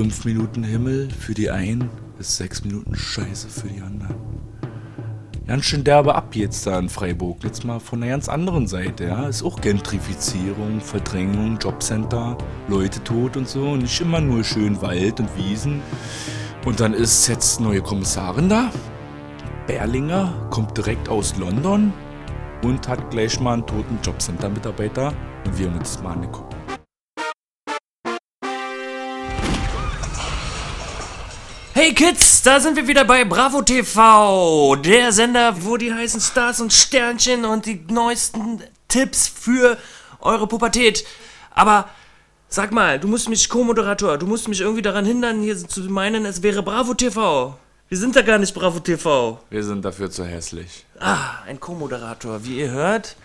fünf Minuten Himmel für die einen ist sechs Minuten Scheiße für die anderen. Ganz schön derbe ab jetzt da in Freiburg. Jetzt mal von einer ganz anderen Seite, ja. Ist auch Gentrifizierung, Verdrängung, Jobcenter, Leute tot und so. Nicht immer nur schön Wald und Wiesen. Und dann ist jetzt neue Kommissarin da. Berlinger kommt direkt aus London und hat gleich mal einen toten Jobcenter-Mitarbeiter. Und wir haben uns das mal angeguckt. Hey Kids, da sind wir wieder bei Bravo TV, der Sender, wo die heißen Stars und Sternchen und die neuesten Tipps für eure Pubertät. Aber sag mal, du musst mich Co-Moderator, du musst mich irgendwie daran hindern, hier zu meinen, es wäre Bravo TV. Wir sind da gar nicht Bravo TV. Wir sind dafür zu hässlich. Ah, ein Co-Moderator, wie ihr hört.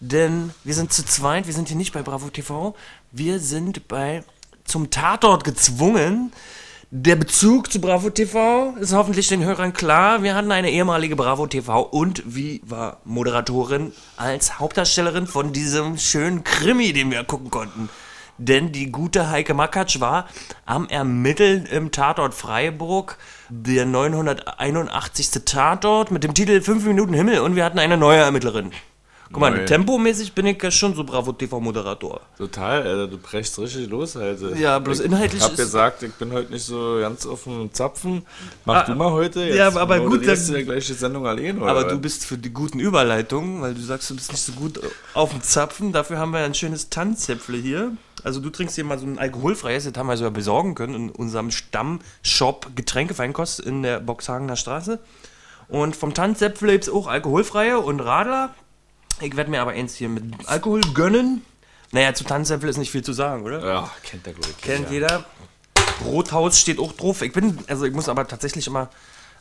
Denn wir sind zu zweit, wir sind hier nicht bei Bravo TV. Wir sind bei zum Tatort gezwungen. Der Bezug zu Bravo TV ist hoffentlich den Hörern klar. Wir hatten eine ehemalige Bravo TV und wie war Moderatorin als Hauptdarstellerin von diesem schönen Krimi, den wir gucken konnten. Denn die gute Heike Makatsch war am Ermitteln im Tatort Freiburg, der 981. Tatort mit dem Titel 5 Minuten Himmel und wir hatten eine neue Ermittlerin. Guck mal, tempomäßig bin ich ja schon so Bravo TV-Moderator. Total, Alter, du brechst richtig los, Alter. Ja, bloß inhaltlich Ich hab gesagt, ich bin heute nicht so ganz auf dem Zapfen. Mach du mal heute. Jetzt ja, aber gut, dann- du ja gleich die Sendung allein, oder? Aber du bist für die guten Überleitungen, weil du sagst, du bist nicht so gut auf dem Zapfen. Dafür haben wir ein schönes Tanzzäpfle hier. Also du trinkst hier mal so ein alkoholfreies, das haben wir sogar besorgen können in unserem Stammshop Getränkefeinkost in der Boxhagener Straße. Und vom Tanzzäpfle gibt es auch alkoholfreie und Radler. Ich werde mir aber eins hier mit Alkohol gönnen. Naja, zu Tanzzäpfle ist nicht viel zu sagen, oder? Ja, kennt der glaube ich. Kennt jeder. Rothaus steht auch drauf. Ich bin, also ich muss aber tatsächlich immer,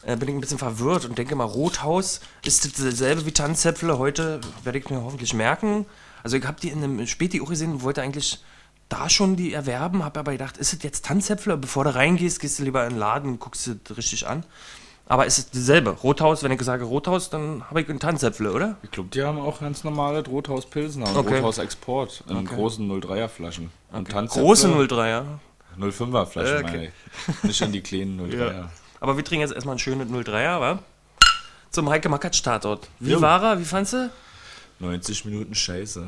äh, bin ich ein bisschen verwirrt und denke mal, Rothaus ist dasselbe wie Tanzzäpfle. Heute werde ich mir hoffentlich merken. Also ich habe die in einem Späti auch gesehen und wollte eigentlich da schon die erwerben, habe aber gedacht, ist es jetzt Tanzzäpfle? Bevor du reingehst, gehst du lieber in den Laden und guckst das richtig an. Aber es ist dasselbe. Rothaus, wenn ich sage Rothaus, dann habe ich einen Tanzzäpfle, oder? Ich glaube, die haben auch ganz normale Rothaus Pilsner und Okay. Rothaus Export in Okay. großen 03er Flaschen. Und Tanzzäpfle- Große 03er. 05er Flaschen, Äh, okay. Nicht in die kleinen 03er. Aber wir trinken jetzt erstmal einen schönen 03er, wa? Zum Heike Makatsch Tatort. Wie Jo. war er? Wie fandst du? 90 Minuten Scheiße.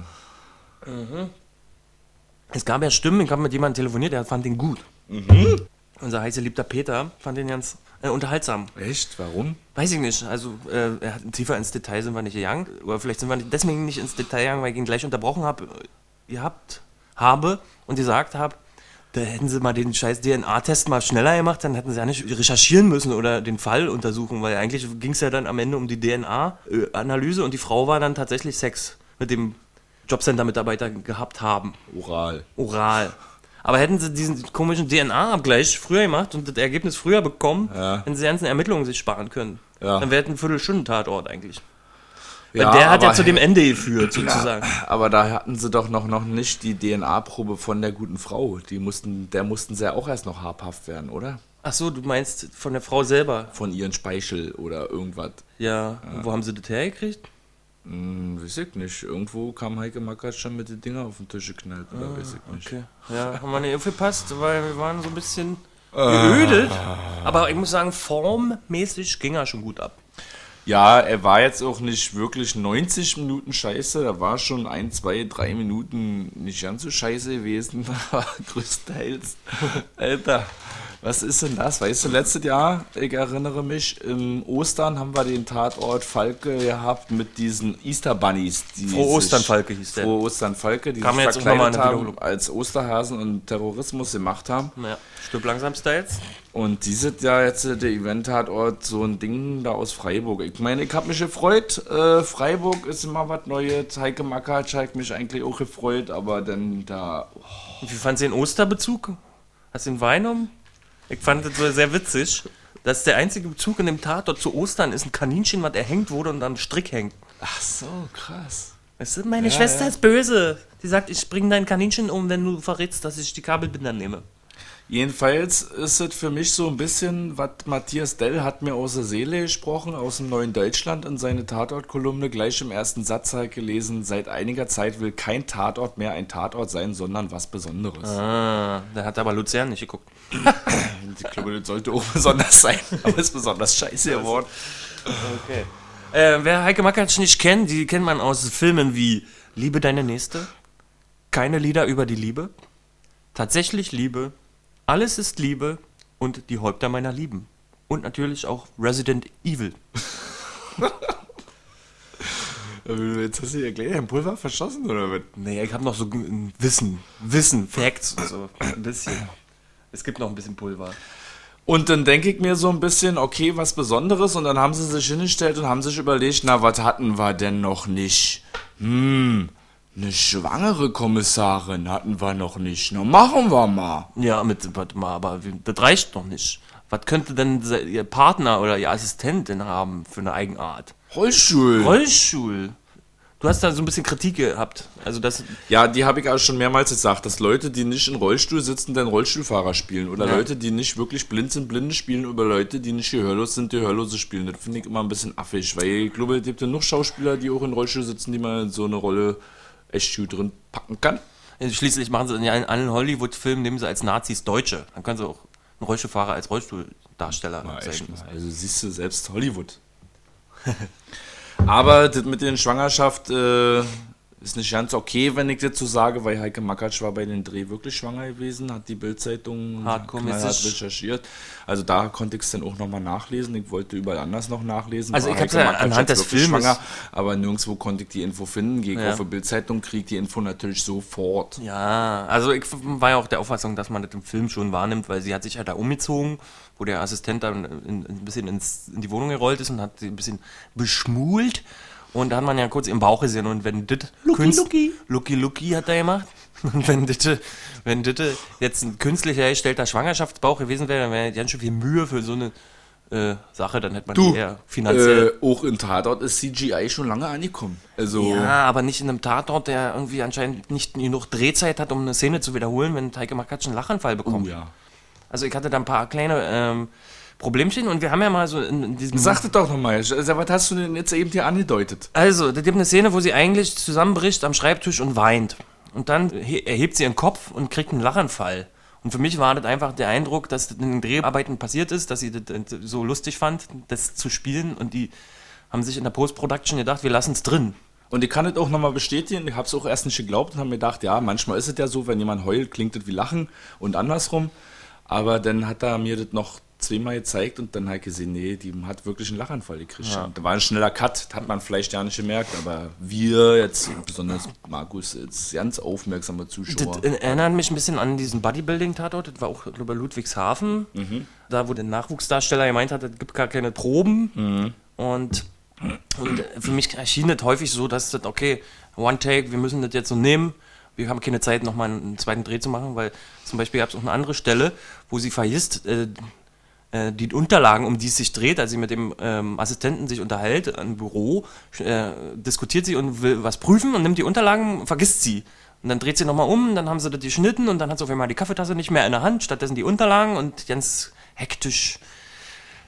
Es gab ja Stimmen, ich habe mit jemandem telefoniert, der fand den gut. Unser heißer liebter Peter fand den ganz äh, unterhaltsam. Echt? Warum? Weiß ich nicht. Also, äh, er hat- tiefer ins Detail sind wir nicht gegangen. Oder vielleicht sind wir nicht, deswegen nicht ins Detail gegangen, weil ich ihn gleich unterbrochen habe, gehabt habe und gesagt habe, da hätten sie mal den scheiß DNA-Test mal schneller gemacht, dann hätten sie ja nicht recherchieren müssen oder den Fall untersuchen, weil eigentlich ging es ja dann am Ende um die DNA-Analyse und die Frau war dann tatsächlich Sex mit dem Jobcenter-Mitarbeiter gehabt haben. Oral. Oral. Aber hätten sie diesen komischen DNA-Abgleich früher gemacht und das Ergebnis früher bekommen, Ja. hätten sie die ganzen Ermittlungen sich sparen können. Ja. Dann wäre es ein Viertelstunden-Tatort eigentlich. Weil Ja, der hat ja zu dem Ende geführt, sozusagen. Aber da hatten sie doch noch, noch nicht die DNA-Probe von der guten Frau. Die mussten, der mussten sie ja auch erst noch habhaft werden, oder? Ach so, du meinst von der Frau selber. Von ihren Speichel oder irgendwas. Ja, und wo haben sie das hergekriegt? Hm, weiß ich nicht. Irgendwo kam Heike Makatsch schon mit den Dinger auf den Tisch geknallt, oder weiß ich nicht. Okay. Ja, haben wir nicht aufgepasst, weil wir waren so ein bisschen Ah. geödet. Aber ich muss sagen, formmäßig ging er schon gut ab. Ja, er war jetzt auch nicht wirklich 90 Minuten scheiße. Da war schon ein, zwei, drei Minuten nicht ganz so scheiße gewesen. Aber größtenteils. Alter, was ist denn das? Weißt du, letztes Jahr, ich erinnere mich, im Ostern haben wir den Tatort Falke gehabt mit diesen Easter Bunnies. Die Frohe Ostern, Falke hieß der. Frohe Ostern Falke, die Kam sich jetzt verkleidet haben, als Osterhasen und Terrorismus gemacht haben. Ja, stirb langsam Styles. Und dieses Jahr jetzt äh, der Event-Tatort so ein Ding da aus Freiburg. Ich meine, ich habe mich gefreut. Äh, Freiburg ist immer was Neues. Heike Makatsch hat mich eigentlich auch gefreut, aber dann da. Und wie fandst du den Osterbezug? Hast du den Wein um? Ich fand das so sehr witzig. Das ist der einzige Bezug in dem Tatort zu Ostern ist ein Kaninchen, was erhängt wurde und am Strick hängt. Ach so, krass. Weißt du, meine Schwester ist böse. Die sagt, ich bringe dein Kaninchen um, wenn du verrätst, dass ich die Kabelbinder nehme. Jedenfalls ist es für mich so ein bisschen, was Matthias Dell hat mir aus der Seele gesprochen, aus dem Neuen Deutschland in seine Tatort-Kolumne. Gleich im ersten Satz halt gelesen, seit einiger Zeit will kein Tatort mehr ein Tatort sein, sondern was Besonderes. Ah, da hat aber Luzern nicht geguckt. Ich glaube, das sollte auch besonders sein, aber ist besonders scheiße geworden. Okay. Äh, wer Heike Makatsch nicht kennt, die kennt man aus Filmen wie Liebe deine Nächste, Keine Lieder über die Liebe, Tatsächlich Liebe, Alles ist Liebe und Die Häupter meiner Lieben. Und natürlich auch Resident Evil. Äh, Jetzt hast du ja gleich ein Pulver verschossen, oder was? Nee, ich habe noch so ein Wissen, Wissen, Facts und so. Ein bisschen. Es gibt noch ein bisschen Pulver. Und dann denke ich mir so ein bisschen, okay, was Besonderes. Und dann haben sie sich hingestellt und haben sich überlegt, na, was hatten wir denn noch nicht? Hm, eine schwangere Kommissarin hatten wir noch nicht. Na, machen wir mal. Ja, mit, warte mal, aber das reicht noch nicht. Was könnte denn Ihr Partner oder Ihr Assistent denn haben für eine Eigenart? Rollstuhl. Rollstuhl. Du hast da so ein bisschen Kritik gehabt. Also das. ja, die habe ich auch schon mehrmals gesagt, dass Leute, die nicht in Rollstuhl sitzen, dann Rollstuhlfahrer spielen. Oder Ja. Leute, die nicht wirklich blind sind, blinde spielen, über Leute, die nicht gehörlos sind, die gehörlose spielen. Das finde ich immer ein bisschen affig, weil ich glaube, es gibt ja noch Schauspieler, die auch in Rollstuhl sitzen, die in so eine Rolle gut drin packen kann. Schließlich machen sie in allen Hollywood-Filmen, nehmen sie als Nazis Deutsche. Dann können sie auch einen Rollstuhlfahrer als Rollstuhldarsteller Na, mal. Also siehst du selbst Hollywood. Aber das mit der Schwangerschaft äh, ist nicht ganz okay, wenn ich so sage, weil Heike Makatsch war bei den Dreh wirklich schwanger gewesen, hat die Bildzeitung knallhart recherchiert. Also da konnte ich es dann auch nochmal nachlesen. Ich wollte überall anders noch nachlesen. Also ich Heike ja anhand des wirklich Filmes- aber nirgendwo konnte ich die Info finden. Gehe ich Ja. auf die Bildzeitung, kriege die Info natürlich sofort. Ja, also ich war ja auch der Auffassung, dass man das im Film schon wahrnimmt, weil sie hat sich halt da umgezogen, wo der Assistent dann in, ein bisschen ins, in die Wohnung gerollt ist und hat sie ein bisschen beschmult. Und da hat man ja kurz im Bauch gesehen und wenn das Kunst- Lucky. Lucky Lucky hat er gemacht. Und wenn das wenn das jetzt ein künstlich hergestellter Schwangerschaftsbauch gewesen wäre, dann wäre ganz schön viel Mühe für so eine äh, Sache, dann hätte man Du, die eher finanziell. äh, auch in Tatort ist CGI schon lange angekommen. Also Ja, aber nicht in einem Tatort, der irgendwie anscheinend nicht genug Drehzeit hat, um eine Szene zu wiederholen, wenn Heike Makatsch einen Lachanfall oh, bekommt. ja. Also ich hatte da ein paar kleine ähm, Problemchen und wir haben ja mal so in, in diesem... Sag das doch nochmal. Also, was hast du denn jetzt eben hier angedeutet? Also, da gibt eine Szene, wo sie eigentlich zusammenbricht am Schreibtisch und weint. Und dann he erhebt sie ihren Kopf und kriegt einen Lachanfall. Und für mich war das einfach der Eindruck, dass das in den Dreharbeiten passiert ist, dass sie das so lustig fand, das zu spielen. Und die haben sich in der Post-Production gedacht, wir lassen es drin. Und ich kann das auch nochmal bestätigen. Ich habe es auch erst nicht geglaubt und habe mir gedacht, ja, manchmal ist es ja so, wenn jemand heult, klingt das wie Lachen und andersrum. Aber dann hat er mir das noch zweimal gezeigt und dann ich gesehen, nee, die hat wirklich einen Lachanfall gekriegt. Da war ein schneller Cut, hat man vielleicht ja nicht gemerkt, aber wir jetzt, besonders Markus, jetzt ganz aufmerksame Zuschauer. Das erinnert mich ein bisschen an diesen Bodybuilding-Tatort. Das war auch, glaube ich, Ludwigshafen. Da, wo der Nachwuchsdarsteller gemeint hat, es gibt gar keine Proben. Und, und für mich erschien das häufig so, dass das, okay, One Take, wir müssen das jetzt so nehmen. Wir haben keine Zeit, nochmal einen zweiten Dreh zu machen, weil zum Beispiel gab es auch eine andere Stelle, wo sie vergisst, äh, äh, die Unterlagen, um die es sich dreht, als sie mit dem ähm, Assistenten sich unterhält im Büro, äh, diskutiert sie und will was prüfen und nimmt die Unterlagen, vergisst sie. Und dann dreht sie nochmal um, dann haben sie das geschnitten und dann hat sie auf einmal die Kaffeetasse nicht mehr in der Hand, stattdessen die Unterlagen und ganz hektisch.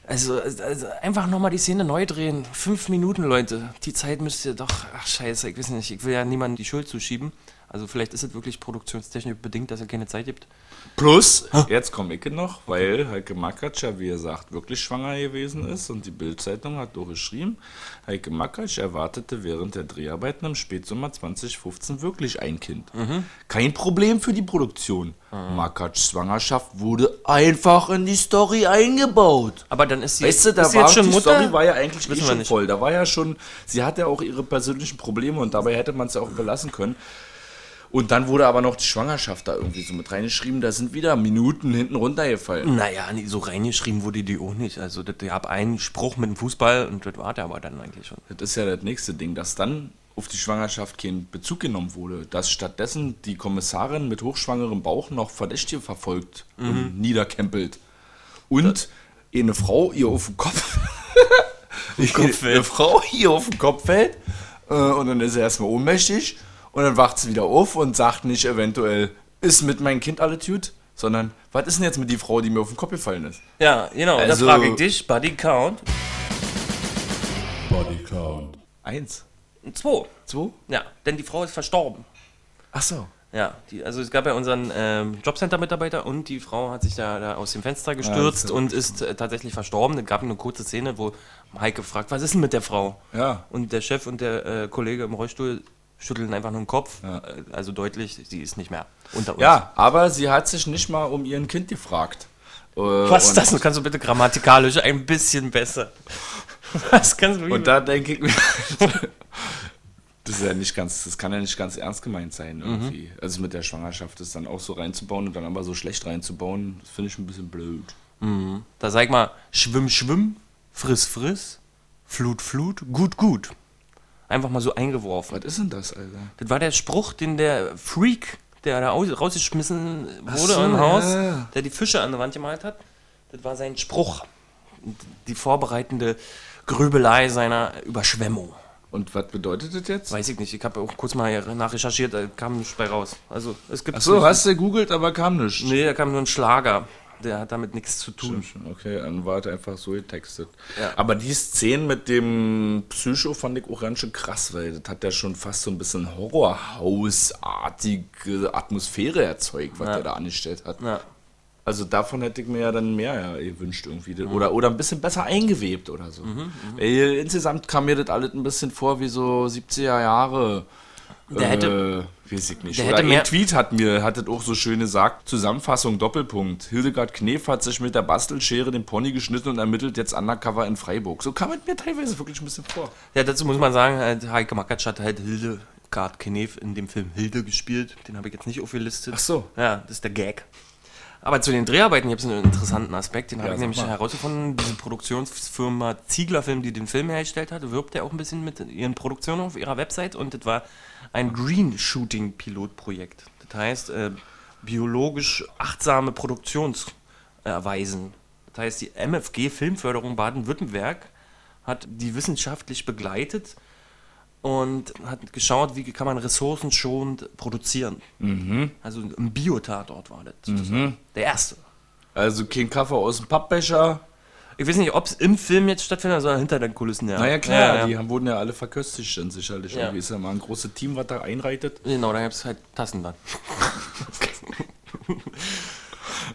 Also, also einfach nochmal die Szene neu drehen. Fünf Minuten, Leute. Die Zeit müsst ihr doch. Ach, scheiße, ich weiß nicht. Ich will ja niemandem die Schuld zuschieben. Also, vielleicht ist es wirklich produktionstechnisch bedingt, dass er keine Zeit gibt. Plus, jetzt komme ich noch, weil Heike Makatsch ja, wie gesagt, wirklich schwanger gewesen ist und die Bildzeitung hat auch geschrieben, Heike Makatsch erwartete während der Dreharbeiten im Spätsommer 2015 wirklich ein Kind. Kein Problem für die Produktion. Makatschs Schwangerschaft wurde einfach in die Story eingebaut. Aber dann ist sie, Weißt du, da ist sie war jetzt schon die Mutter. Story war ja eigentlich eh schon voll. Da war ja schon, sie hatte ja auch ihre persönlichen Probleme und dabei hätte man es ja auch überlassen können. Und dann wurde aber noch die Schwangerschaft da irgendwie so mit reingeschrieben. Da sind wieder Minuten hinten runtergefallen. Naja, nee, so reingeschrieben wurde die auch nicht. Also, das gab einen Spruch mit dem Fußball und das war der aber dann eigentlich schon. Das ist ja das nächste Ding, dass dann auf die Schwangerschaft kein Bezug genommen wurde. Dass stattdessen die Kommissarin mit hochschwangerem Bauch noch Verdächtige verfolgt und niederkämpelt. Und eine Frau ihr auf den Kopf. Kopf fällt. eine Frau ihr auf den Kopf fällt. Äh, und dann ist sie erstmal ohnmächtig. Und dann wacht sie wieder auf und sagt nicht eventuell, ist mit meinem Kind alle tut, sondern was ist denn jetzt mit die Frau, die mir auf den Kopf gefallen ist? Ja, genau. Also- da frage ich dich, Body Count. Body count. Eins. Zwei. Zwei? Ja, denn die Frau ist verstorben. Ach so. Ja, die, also es gab ja unseren ähm, Jobcenter-Mitarbeiter und die Frau hat sich da, da aus dem Fenster gestürzt ist ja und ist äh, tatsächlich verstorben. Es gab eine kurze Szene, wo Heike fragt, was ist denn mit der Frau? Ja. Und der Chef und der äh, Kollege im Rollstuhl schütteln einfach nur den Kopf. Ja. Äh, Also deutlich, sie ist nicht mehr unter uns. Ja, aber sie hat sich nicht mal um ihren Kind gefragt. Äh, Was ist das? Kannst du bitte grammatikalisch ein bisschen besser? Was kannst du Und da denke ich mir, das ist ja nicht ganz, das kann ja nicht ganz ernst gemeint sein irgendwie. Also mit der Schwangerschaft das dann auch so reinzubauen und dann aber so schlecht reinzubauen, das finde ich ein bisschen blöd. Da sag ich mal, schwimm, schwimm, friss, friss, flut, flut, gut, gut. Einfach mal so eingeworfen. Was ist denn das, Alter? Das war der Spruch, den der Freak, der da aus- rausgeschmissen wurde so, im Haus, ja, der die Fische an der Wand gemalt hat. Das war sein Spruch. Die vorbereitende Grübelei seiner Überschwemmung. Und was bedeutet das jetzt? Weiß ich nicht, ich habe auch kurz mal nachrecherchiert, da kam nichts bei raus. Also es gibt. Achso, hast du gegoogelt, aber kam nicht. Nee, da kam nur ein Schlager. Der hat damit nichts zu tun. Okay, dann war das einfach so getextet. Ja. Aber die Szene mit dem Psycho fand ich auch ganz schön krass, weil das hat ja schon fast so ein bisschen Horrorhausartige Atmosphäre erzeugt, was Ja. der da angestellt hat. Ja. Also davon hätte ich mir ja dann mehr ja, gewünscht irgendwie. Oder, oder ein bisschen besser eingewebt oder so. Weil insgesamt kam mir das alles ein bisschen vor wie so 70er Jahre. Der hätte- äh, weiß ich nicht. der Oder hätte ein Tweet hat mir, hat das auch so schön gesagt. Zusammenfassung, Doppelpunkt. Hildegard Knef hat sich mit der Bastelschere den Pony geschnitten und ermittelt jetzt undercover in Freiburg. So kam es mir teilweise wirklich ein bisschen vor. Ja, dazu muss man sagen, halt, Heike Makatsch hat halt Hildegard Knef in dem Film Hilde gespielt. Den habe ich jetzt nicht aufgelistet. Ach so. Ja, das ist der Gag. Aber zu den Dreharbeiten gibt es einen interessanten Aspekt, den habe Ja, ich sag nämlich mal. herausgefunden. Diese Produktionsfirma Ziegler Film, die den Film hergestellt hat, wirbt ja auch ein bisschen mit ihren Produktionen auf ihrer Website und das war ein Green Shooting Pilotprojekt. Das heißt, äh, biologisch achtsame Produktionserweisen. Das heißt, die MFG Filmförderung Baden-Württemberg hat die wissenschaftlich begleitet und hat geschaut, wie kann man ressourcenschonend produzieren. Also ein Biotatort war das. sozusagen. Der erste. Also kein Kaffee aus dem Pappbecher. Ich weiß nicht, ob es im Film jetzt stattfindet, sondern hinter den Kulissen. Ja. Naja, klar, Ja, die ja. haben, wurden ja alle verköstigt dann sicherlich. Ja. Irgendwie ist ja mal ein großes Team, was da einreitet. Genau, da gibt es halt Tassen dann.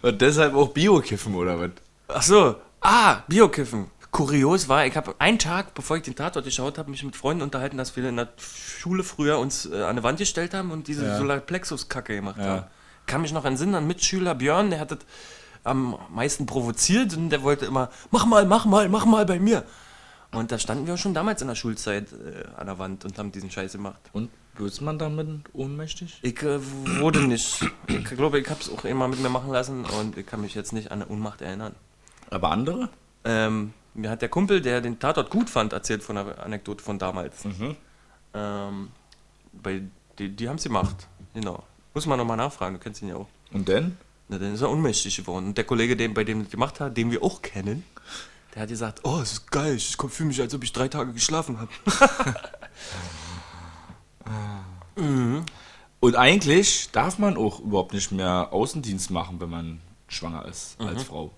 Und deshalb auch Bio-Kiffen oder was? Ach so, ah, Biokiffen. Kurios war, ich habe einen Tag, bevor ich den Tatort geschaut habe, mich mit Freunden unterhalten, dass wir in der Schule früher uns äh, an eine Wand gestellt haben und diese Ja. Solarplexus-Kacke gemacht Ja. haben. Kann mich noch entsinnen an Mitschüler Björn, der hat das am meisten provoziert und der wollte immer, mach mal, mach mal, mach mal bei mir. Und da standen wir schon damals in der Schulzeit äh, an der Wand und haben diesen Scheiß gemacht. Und wird man damit ohnmächtig? Ich äh, wurde nicht. Ich glaube, ich habe es auch immer mit mir machen lassen und ich kann mich jetzt nicht an eine Unmacht erinnern. Aber andere? Ähm, mir hat der Kumpel, der den Tatort gut fand, erzählt von einer Anekdote von damals. Ähm, bei, die die haben es gemacht. Genau. Muss man nochmal nachfragen, du kennst ihn ja auch. Und denn? Na, dann ist er ohnmächtig geworden. Und der Kollege, den, bei dem er das gemacht hat, den wir auch kennen, der hat gesagt, oh, es ist geil, ich fühle mich, als ob ich drei Tage geschlafen habe. Und eigentlich darf man auch überhaupt nicht mehr Außendienst machen, wenn man schwanger ist als Frau.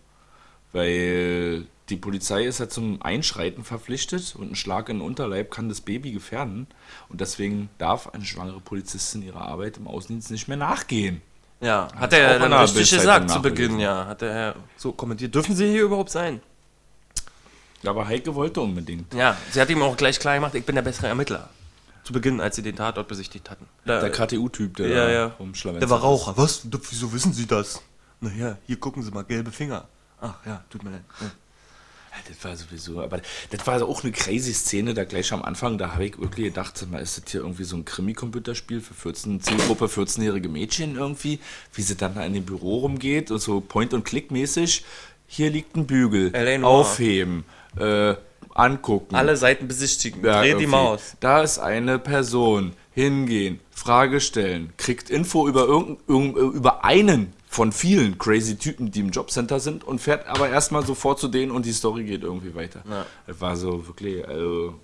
Weil die Polizei ist ja zum Einschreiten verpflichtet und ein Schlag in den Unterleib kann das Baby gefährden. Und deswegen darf eine schwangere Polizistin ihrer Arbeit im Außendienst nicht mehr nachgehen. Ja, hat er dann der richtig gesagt zu. Beginn, ja. Hat er so kommentiert. Dürfen Sie hier überhaupt sein? Aber Heike wollte unbedingt. Ja, sie hat ihm auch gleich klar gemacht, ich bin der bessere Ermittler. Zu Beginn, als sie den Tatort besichtigt hatten. Da, Der KTU-Typ, der ja, ja. Der war. Raucher. Was? Wieso wissen Sie das? Naja, hier gucken Sie mal, gelbe Finger. Ach ja, tut mir leid. Ja. Das war sowieso, aber das war auch eine crazy Szene da gleich am Anfang. Da habe ich wirklich gedacht, mal, ist das hier irgendwie so ein Krimi-Computerspiel für 14, Zielgruppe 14-jährige Mädchen irgendwie, wie sie dann da in dem Büro rumgeht und so Point-and-Click-mäßig. Hier liegt ein Bügel. Noir. aufheben, äh, angucken. Alle Seiten besichtigen. Ja, Dreh die. Maus. Da ist eine Person, hingehen, Frage stellen, kriegt Info über, irgend, über einen von vielen crazy Typen, die im Jobcenter sind und fährt aber erstmal sofort zu denen und die Story geht irgendwie weiter. Ja. Das war so wirklich, also,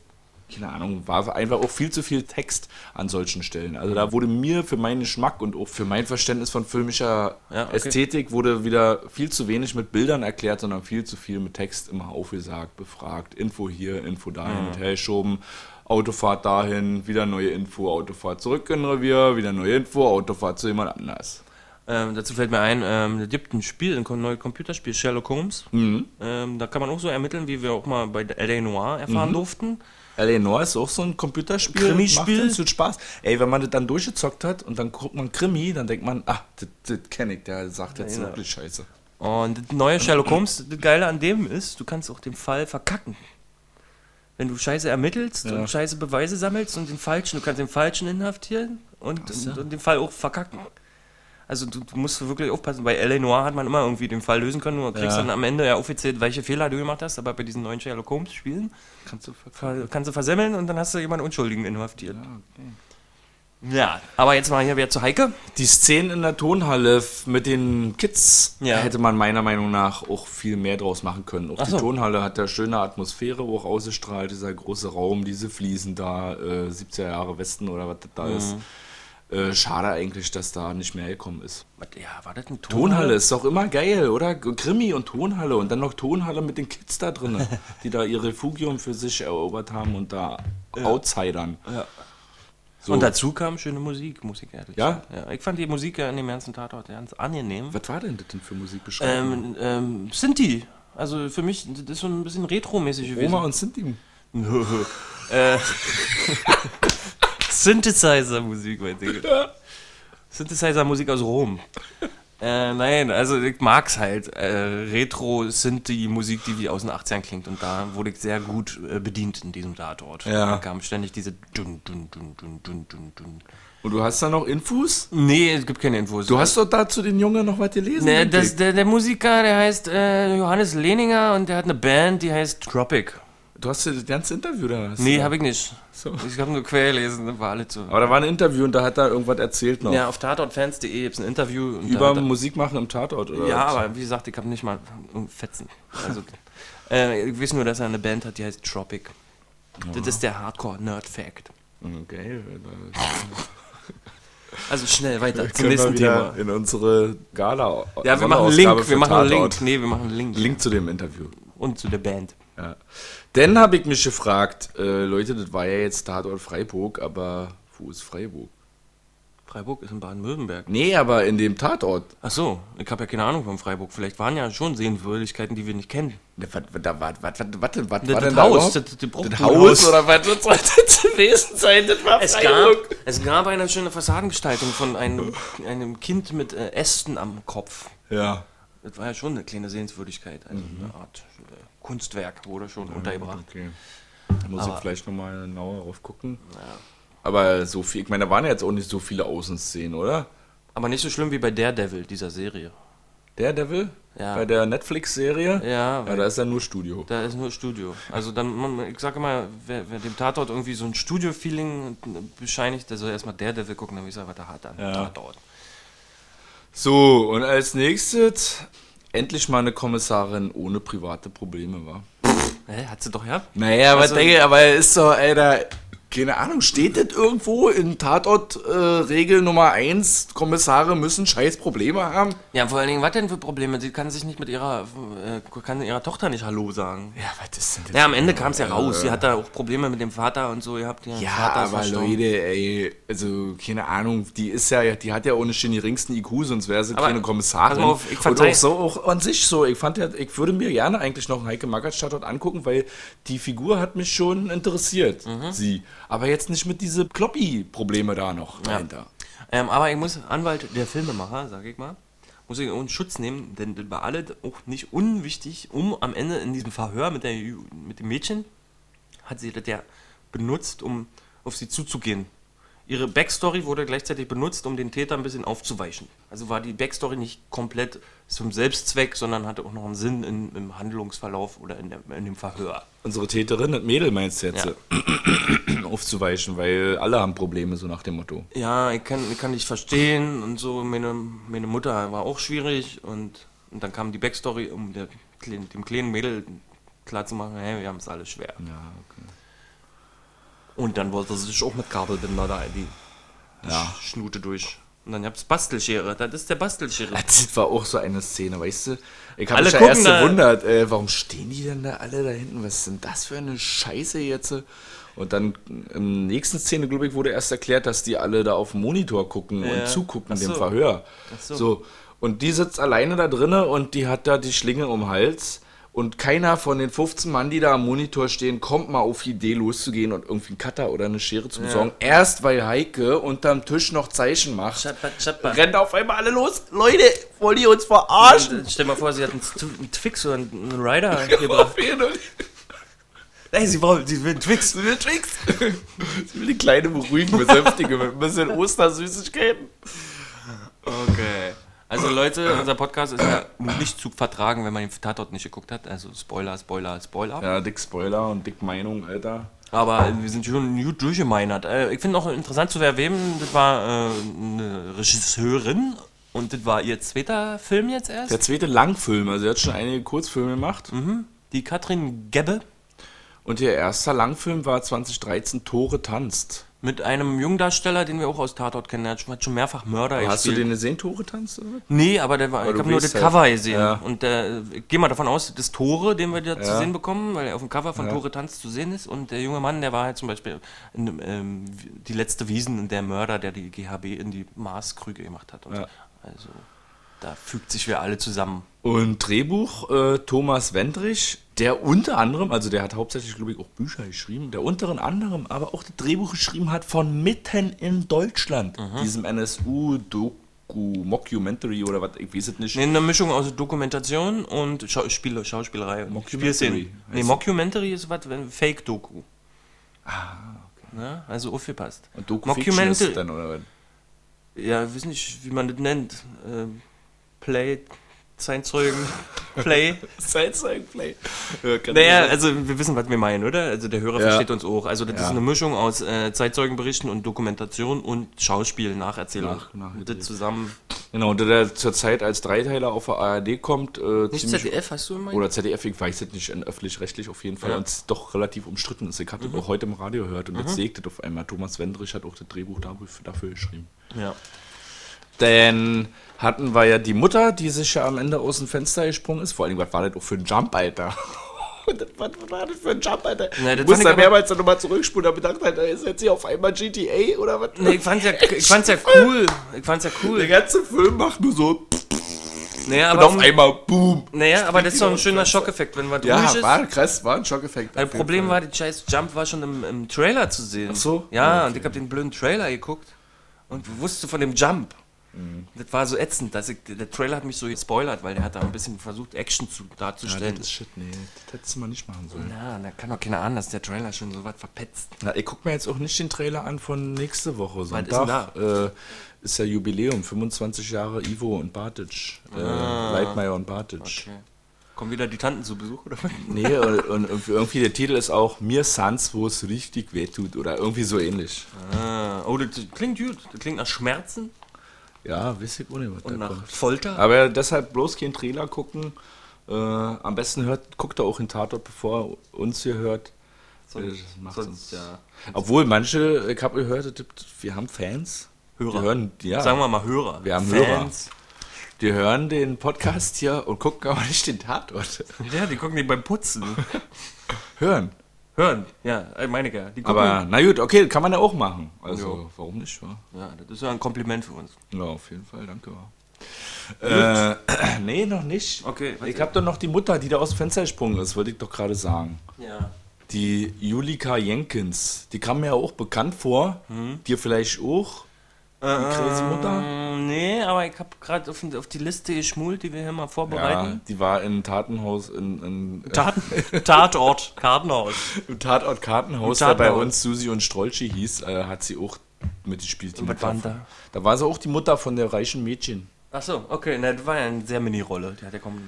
keine Ahnung, war einfach auch viel zu viel Text an solchen Stellen. Also da wurde mir für meinen Geschmack und auch für mein Verständnis von filmischer Ja, okay. Ästhetik wurde wieder viel zu wenig mit Bildern erklärt, sondern viel zu viel mit Text immer aufgesagt, befragt, Info hier, Info dahin, mit hergeschoben. Autofahrt dahin, wieder neue Info, Autofahrt zurück in Revier, wieder neue Info, Autofahrt zu jemand anders. Ähm, dazu fällt mir ein, ähm, es gibt ein Spiel, ein neues Computerspiel, Sherlock Holmes. Mhm. Ähm, da kann man auch so ermitteln, wie wir auch mal bei L.A. Noir erfahren Mhm. durften. Eleanor ist auch so ein Computerspiel. Krimispiel. Macht Spaß. Ey, wenn man das dann durchgezockt hat und dann guckt man Krimi, dann denkt man, ah, das, das kenne ich, der sagt jetzt Ja. wirklich scheiße. Und das neue Sherlock Holmes, das Geile an dem ist, du kannst auch den Fall verkacken. Wenn du Scheiße ermittelst Ja. und Scheiße Beweise sammelst und den Falschen, du kannst den Falschen inhaftieren und, und, und den Fall auch verkacken. Also du, du musst wirklich aufpassen. Bei L.A. Noir hat man immer irgendwie den Fall lösen können. Du kriegst Ja. dann am Ende ja offiziell, welche Fehler du gemacht hast. Aber bei diesen neuen Sherlock Holmes Spielen Kannst du ver kannst du versemmeln und dann hast du jemanden Unschuldigen inhaftiert. ja, okay. Ja, aber jetzt mal hier wieder zu Heike. Die Szenen in der Tonhalle mit den Kids Ja. hätte man meiner Meinung nach auch viel mehr draus machen können. Auch Ach die so. Tonhalle hat ja schöne Atmosphäre auch ausgestrahlt, dieser große Raum, diese Fliesen da, äh, 70er Jahre Westen oder was das da ist. Äh, schade eigentlich, dass da nicht mehr gekommen ist. Ja, war das ein Tonhalle ist doch immer geil, oder? Krimi und Tonhalle und dann noch Tonhalle mit den Kids da drin, die da ihr Refugium für sich erobert haben und da Outsidern. Ja. So. Und dazu kam schöne Musik, muss ich ehrlich Ja? sagen. ja? Ich fand die Musik ja in dem ganzen Tatort ganz angenehm. Was war denn das denn für Musikbeschreibung? Ähm, ähm, Sinti. Also für mich, das ist so ein bisschen retro-mäßig gewesen. Oma und Sinti. äh, Synthesizer-Musik, mein Ding. Synthesizer-Musik aus Rom. Äh, nein, also ich mag's halt. Äh, Retro-Synthi-Musik, die wie aus den 80ern klingt. Und da wurde ich sehr gut äh, bedient in diesem Tatort. Ja. Da kam ständig diese dun, dun, dun, dun, dun, dun, dun. Und du hast da noch Infos? Nee, es gibt keine Infos. Du hast doch da zu den Jungen noch was gelesen? Ne, denke das, der, der Musiker, der heißt äh, Johannes Lehninger und der hat eine Band, die heißt Tropic. Du hast ja das ganze Interview da. hast Nee, habe ich nicht. So. Ich habe nur quer gelesen, war alles so. Aber da war ein Interview und da hat er irgendwas erzählt noch. Ja, auf tatortfans.de gibt es ein Interview. Über er- Musik machen im Tatort, oder? Ja, was? aber wie gesagt, ich habe nicht mal Fetzen. Also, äh, ich weiß nur, dass er eine Band hat, die heißt Tropic. Das ist der Hardcore-Nerd-Fact. Okay. Also schnell weiter zum Zum nächsten Thema. In unsere Gala. Ja, wir machen einen Link. Wir machen einen. Link. Nee, wir machen einen Link. Link zu dem Interview. Und zu der Band. Ja. Dann habe ich mich gefragt, äh, Leute, das war ja jetzt Tatort Freiburg, aber wo ist Freiburg? Freiburg ist in Baden-Württemberg. Nee, aber in dem Tatort. Ach so, ich habe ja keine Ahnung von Freiburg. Vielleicht waren ja schon Sehenswürdigkeiten, die wir nicht kennen. Ne, Was, war, denn da Haus, das, das. Haus oder was soll das gewesen sein? Das war Es gab, es gab eine schöne Fassadengestaltung von einem, einem Kind mit äh, Ästen am Kopf. Ja. Das war ja schon eine kleine Sehenswürdigkeit, eine, eine Art Kunstwerk wurde schon untergebracht. Okay. Da muss Aber- ich vielleicht nochmal genauer drauf gucken. Aber so viel, ich meine, da waren ja jetzt auch nicht so viele Außenszenen, oder? Aber nicht so schlimm wie bei Daredevil, dieser Serie. Daredevil? Ja. Bei der Netflix-Serie? Ja, Ja, weil da ist ja nur Studio. da ist nur Studio. Also dann, man, ich sage immer, wer, wer dem Tatort irgendwie so ein Studio-Feeling bescheinigt, der soll erstmal Daredevil gucken, dann weiß er, was er hat an Ja. Tatort. So, und als nächstes endlich mal eine Kommissarin ohne private Probleme, war. Hä, hat sie doch ja? Naja, Also- denke ich, aber ist doch, Alter, keine Ahnung, steht das irgendwo in Tatort-Regel Nummer 1, Kommissare müssen scheiß Probleme haben? Ja, vor allen Dingen, was denn für Probleme? Sie kann sich nicht mit ihrer, äh, kann ihrer Tochter nicht Hallo sagen. Ja, was ist denn das? Ja, am Ende kam es ja raus. Sie hat da auch Probleme mit dem Vater und so. Ihr habt Ja, Vater aber verstorben. Leute, ey, also keine Ahnung, die ist ja, die hat ja ohne den geringsten IQ, sonst wäre sie Aber keine Kommissarin. pass auf, ich und verzeih- auch so, auch an sich so, ich fand ja, ich würde mir gerne eigentlich noch einen Heike Magath Tatort angucken, weil die Figur hat mich schon interessiert, Mhm. sie. Aber jetzt nicht mit diese Kloppi-Probleme da noch dahinter. Ähm, aber ich muss, Anwalt der Filmemacher, sag ich mal, muss ich in Schutz nehmen, denn das war alles auch nicht unwichtig, um am Ende in diesem Verhör mit, der, mit dem Mädchen, hat sie das ja benutzt, um auf sie zuzugehen. Ihre Backstory wurde gleichzeitig benutzt, um den Täter ein bisschen aufzuweichen. Also war die Backstory nicht komplett zum Selbstzweck, sondern hatte auch noch einen Sinn in, im Handlungsverlauf oder in, der, in dem Verhör. Unsere Täterin, das Mädel meinst du jetzt, Ja. aufzuweichen, weil alle haben Probleme, so nach dem Motto. Ja, ich kann, ich kann dich verstehen und so. Meine, meine Mutter war auch schwierig und, und dann kam die Backstory, um der, dem kleinen Mädel klarzumachen, hey, wir haben es alle schwer. Ja, okay. Und dann wollte er sich auch mit Kabelbinder da in die Ja. Schnute durch. Und dann gab's Bastelschere. Das ist der Bastelschere. Das war auch so eine Szene, weißt du? Ich habe mich ja erst gewundert, äh, warum stehen die denn da alle da hinten? Was ist denn das für eine Scheiße jetzt? Und dann im nächsten Szene, glaube ich, wurde erst erklärt, dass die alle da auf dem Monitor gucken Ja. und zugucken Ach dem so. Verhör. Ach so. so. Und die sitzt alleine da drinne und die hat da die Schlinge um den Hals. Und keiner von den 15 Mann, die da am Monitor stehen, kommt mal auf die Idee loszugehen und irgendwie einen Cutter oder eine Schere zu besorgen. Erst weil Heike unterm Tisch noch Zeichen macht. Schatpa, schatpa. Rennen auf einmal alle los. Leute, wollt ihr uns verarschen? Stell mal vor, sie hat einen, Tw- einen Twix oder einen einen Rider gebracht. Ey, sie wollen, sie will einen Twix. Sie will Tricks. Sie will die Kleine beruhigen, besänftigen mit ein bisschen Ostersüßigkeiten. Okay. Also Leute, unser Podcast ist ja nicht zu vertragen, wenn man den Tatort nicht geguckt hat. Also Spoiler, Spoiler, Spoiler. Ja, dick Spoiler und dick Meinung, Alter. Aber wir sind schon gut durchgemeinert. Äh, Ich finde auch interessant zu erwähnen, das war äh, eine Regisseurin und das war ihr zweiter Film jetzt erst. Der zweite Langfilm, also er hat schon einige Kurzfilme gemacht. Die Katrin Gebbe Und ihr erster Langfilm war 2013 Tore tanzt. Mit einem Jungdarsteller, den wir auch aus Tatort kennen. Der hat schon- mehrfach Mörder Hast du den gesehen, Tore tanzt? Oder? Nee, aber der war, ich habe nur das halt. Cover gesehen. Ja. Und der, ich gehe mal davon aus, das Tore, den wir da zu Ja. sehen bekommen, weil er auf dem Cover von Ja. Tore Tanz zu sehen ist. Und der junge Mann, der war halt zum Beispiel in, ähm, die letzte Wiesen und der Mörder, der die GHB in die Maßkrüge gemacht hat. Ja. Also da fügt sich wir alle zusammen. Und Drehbuch äh, Thomas Wendrich, der unter anderem, also der hat hauptsächlich, glaube ich, auch Bücher geschrieben, der unter anderem aber auch das Drehbuch geschrieben hat von Mitten in Deutschland, diesem NSU-Doku, Mockumentary oder was, ich weiß es nicht. Nee, eine Mischung aus Dokumentation und Schau Spiel, Schauspielerei. und Mockumentary Nee. Mockumentary ist was, wenn Fake-Doku. Ah, okay. Ja, also aufgepasst. Und ist es dann, oder was? Ja, ich weiß nicht, wie man das nennt. Ähm, Play, Zeitzeugen, Play. Side-Play. Ja, Naja, also wir wissen, was wir meinen, oder? Also der Hörer Ja. versteht uns auch. Also das Ja. ist eine Mischung aus äh, Zeitzeugenberichten und Dokumentation und Schauspiel, Nacherzählung. Nach- nach- das zusammen. Genau, und der zur Zeit als Dreiteiler auf der ARD kommt, äh, Nicht ZDF, hast du immer? Oder ZDF, ich weiß es nicht, öffentlich-rechtlich auf jeden Fall, Ja. Mhm. und es doch relativ umstritten ist. Ich habe das auch heute im Radio gehört und jetzt sehe ich das auf einmal. Thomas Wendrich hat auch das Drehbuch dafür, dafür geschrieben. Ja. Dann hatten wir ja die Mutter, die sich ja am Ende aus dem Fenster gesprungen ist. Vor allem, was war das auch für ein Jump, Alter? Und das, was war das für ein Jump, Alter? Na, das du musst da mehrmals dann nochmal zurückspulen, da bedacht, Alter, ist jetzt hier auf einmal GTA oder was? Nee, ich fand's ja, ich fand's ja cool. Ich fand's ja Der cool. ganze Film macht nur so Naja, und aber, auf einmal boom. naja, aber das ist doch ein schöner. Schockeffekt, wenn was Ja, ruhig ist. war krass, war ein Schockeffekt. Jeden Problem war, die scheiß Jump war schon im, im Trailer zu sehen. Ach so? Ja, Ja, und okay. ich habe den blöden Trailer geguckt und wusste von dem Jump. Mhm. Das war so ätzend, dass ich, der Trailer hat mich so gespoilert, weil der hat da ein bisschen versucht, Action zu, Ja, darzustellen. das ist shit, nee, das hättest du mal nicht machen sollen. Ja, da kann doch keiner ahnen, dass der Trailer schon so was verpetzt. Na, ich guck mir jetzt auch nicht den Trailer an von nächste Woche. ist Sonntag äh, ist ja Jubiläum, 25 Jahre Ivo und Bartic. Äh, Leitmeier und Bartic. Ah. Okay. Kommen wieder die Tanten zu Besuch, oder? Nee, und, und irgendwie- irgendwie der Titel ist auch Mir Sans, wo es richtig wehtut oder irgendwie so ähnlich. Ah, oh, das klingt gut. Das klingt nach Schmerzen Ja, weiß ich auch nicht, was und da nach kommt. Folter. Aber deshalb bloß keinen Trailer gucken. Äh, am besten hört, guckt er auch in Tatort, bevor er uns hier hört. Sonst- Das macht sonst, uns- ja. Obwohl manche, ich habe gehört, wir haben Fans. Hörer. Die hören, ja, Sagen wir mal Hörer. Wir haben Fans. die hören den Podcast hier und gucken aber nicht den Tatort. Ja, die gucken die beim Putzen. Hören. Hören, ja, äh, meine ich ja. Aber na gut, okay, kann man ja auch machen. Also, Jo. warum nicht? Wa? ja, das ist ja ein Kompliment für uns. Ja, auf jeden Fall, danke. Äh, nee, noch nicht. Okay, Ich habe doch noch die Mutter, die da aus dem Fenster gesprungen ist, wollte ich doch gerade sagen. Ja. Die Julika Jenkins, die kam mir ja auch bekannt vor. Mhm. Dir vielleicht auch. Die crazy Mutter. Nee, aber ich habe gerade auf, auf die Liste geschmult, die wir hier mal Ja, vorbereiten. die war in Tatenhaus, in, in, Tat, Tatort, Kartenhaus. Im Tatort Kartenhaus, Im der bei Tatort. uns Susi und Strolchi hieß, äh, hat sie auch mitgespielt. die Mutter da? Da war sie auch die Mutter von der reichen Mädchen. Achso, okay, na, das war ja eine sehr Mini-Rolle. Die hat ja kaum.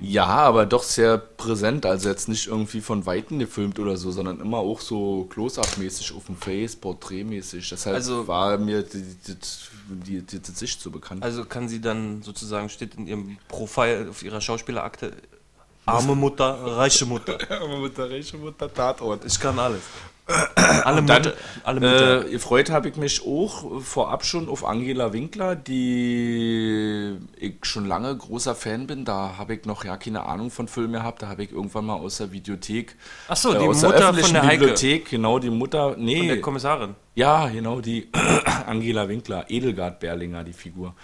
Ja, aber doch sehr präsent. Also jetzt nicht irgendwie von Weitem gefilmt oder so, sondern immer auch so Close-Up-mäßig auf dem Face, porträtmäßig. Deshalb Also- war mir die, die, die, die, die Sicht so bekannt. Also kann sie dann sozusagen, steht in ihrem Profil auf ihrer Schauspielerakte Arme Mutter, reiche Mutter. Mutter, reiche Mutter, Tatort. Ich kann alles. Alle Dann, Mutter. Alle Mutter. Äh, gefreut habe ich mich auch vorab schon auf Angela Winkler, die ich schon lange großer Fan bin. Da habe ich noch ja keine Ahnung von Filmen gehabt. Da habe ich irgendwann mal aus der Videothek, Ach so, äh, die aus Mutter der von öffentlichen der Heike. Bibliothek, genau die Mutter, nee, Von der Kommissarin. ja, genau, die Angela Winkler, Edelgard Berlinger, die Figur.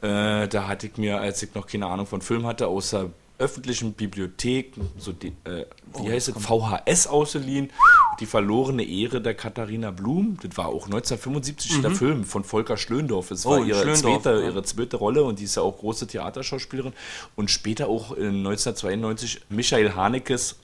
Äh, da hatte ich mir, als ich noch keine Ahnung von Film hatte, aus der öffentlichen Bibliothek, so die, äh, wie heißt es, VHS ausgeliehen, die verlorene Ehre der Katharina Blum. Das war auch 1975 der Film von Volker Schlöndorff. Das war Oh, ihre, zweite, ja. ihre zweite Rolle und die ist ja auch große Theaterschauspielerin. Und später auch in 1992 Michael Hanekes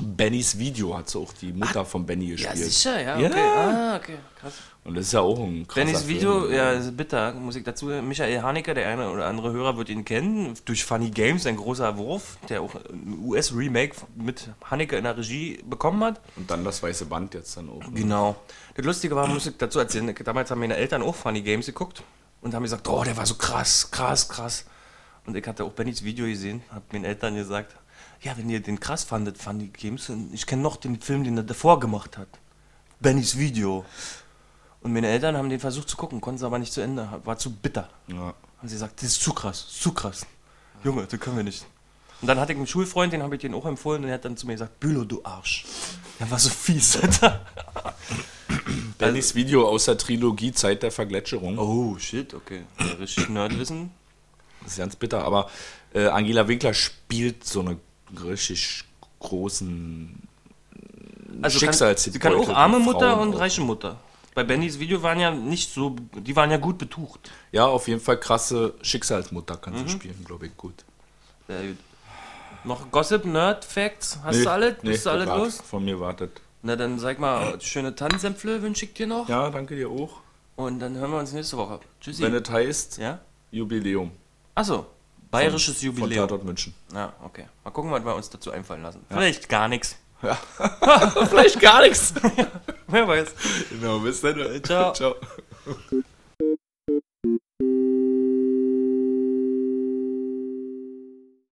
Bennys Video hat sie auch die Mutter von Benny gespielt. ja, Ja. okay. Ah, okay, krass. Und das ist ja auch ein krasser Bennys Video, Film. ja, ist bitter, muss ich dazu. Michael Haneke, der eine oder andere Hörer wird ihn kennen, durch Funny Games, ein großer Wurf, der auch ein US-Remake mit Haneke in der Regie bekommen hat. Und dann das weiße Band jetzt dann auch. ne? Genau. Das Lustige war, muss ich dazu erzählen, damals haben meine Eltern auch Funny Games geguckt und haben gesagt, oh, der war so krass, krass, krass. Und ich hatte auch Bennys Video gesehen, hab meinen Eltern gesagt, ja, wenn ihr den krass fandet, Funny Games, ich kenne noch den Film, den er davor gemacht hat. Bennys Video. Und meine Eltern haben den versucht zu gucken, konnten es aber nicht zu Ende, war zu bitter. Ja. Haben sie gesagt, das ist zu krass, zu krass. Junge, das können wir nicht. Und dann hatte ich einen Schulfreund, den habe ich den auch empfohlen und der hat dann zu mir gesagt, Bülow, du Arsch. Der war so fies, Alter. Bennys Video aus der Trilogie Zeit der Vergletscherung. Oh, shit, okay. Ja, richtig Nerdwissen. Das ist ganz bitter, aber äh, Angela Winkler spielt so eine richtig großen Also kann, Schicksalsbeutel sie kann auch arme Mutter und reiche Mutter. Bei Bennys Video waren ja nicht so, die waren ja gut betucht. Ja, auf jeden Fall krasse Schicksalsmutter kann Mhm. sie spielen, glaube ich, gut. Sehr gut. Noch Gossip, Nerd, Facts? Hast Nee, du alle? nee, Bist du alle los? Von mir wartet. Na dann sag mal, schöne Tannensämpfle wünsche ich dir noch. Ja, danke dir auch. Und dann hören wir uns nächste Woche. Tschüssi. Wenn es heißt ja? Jubiläum. Achso, bayerisches Von Jubiläum. Tatort München. Ja, okay. Mal gucken, was wir uns dazu einfallen lassen. Vielleicht gar nichts. Vielleicht gar nichts. Wer weiß. genau, bis dann. Ciao. Ciao.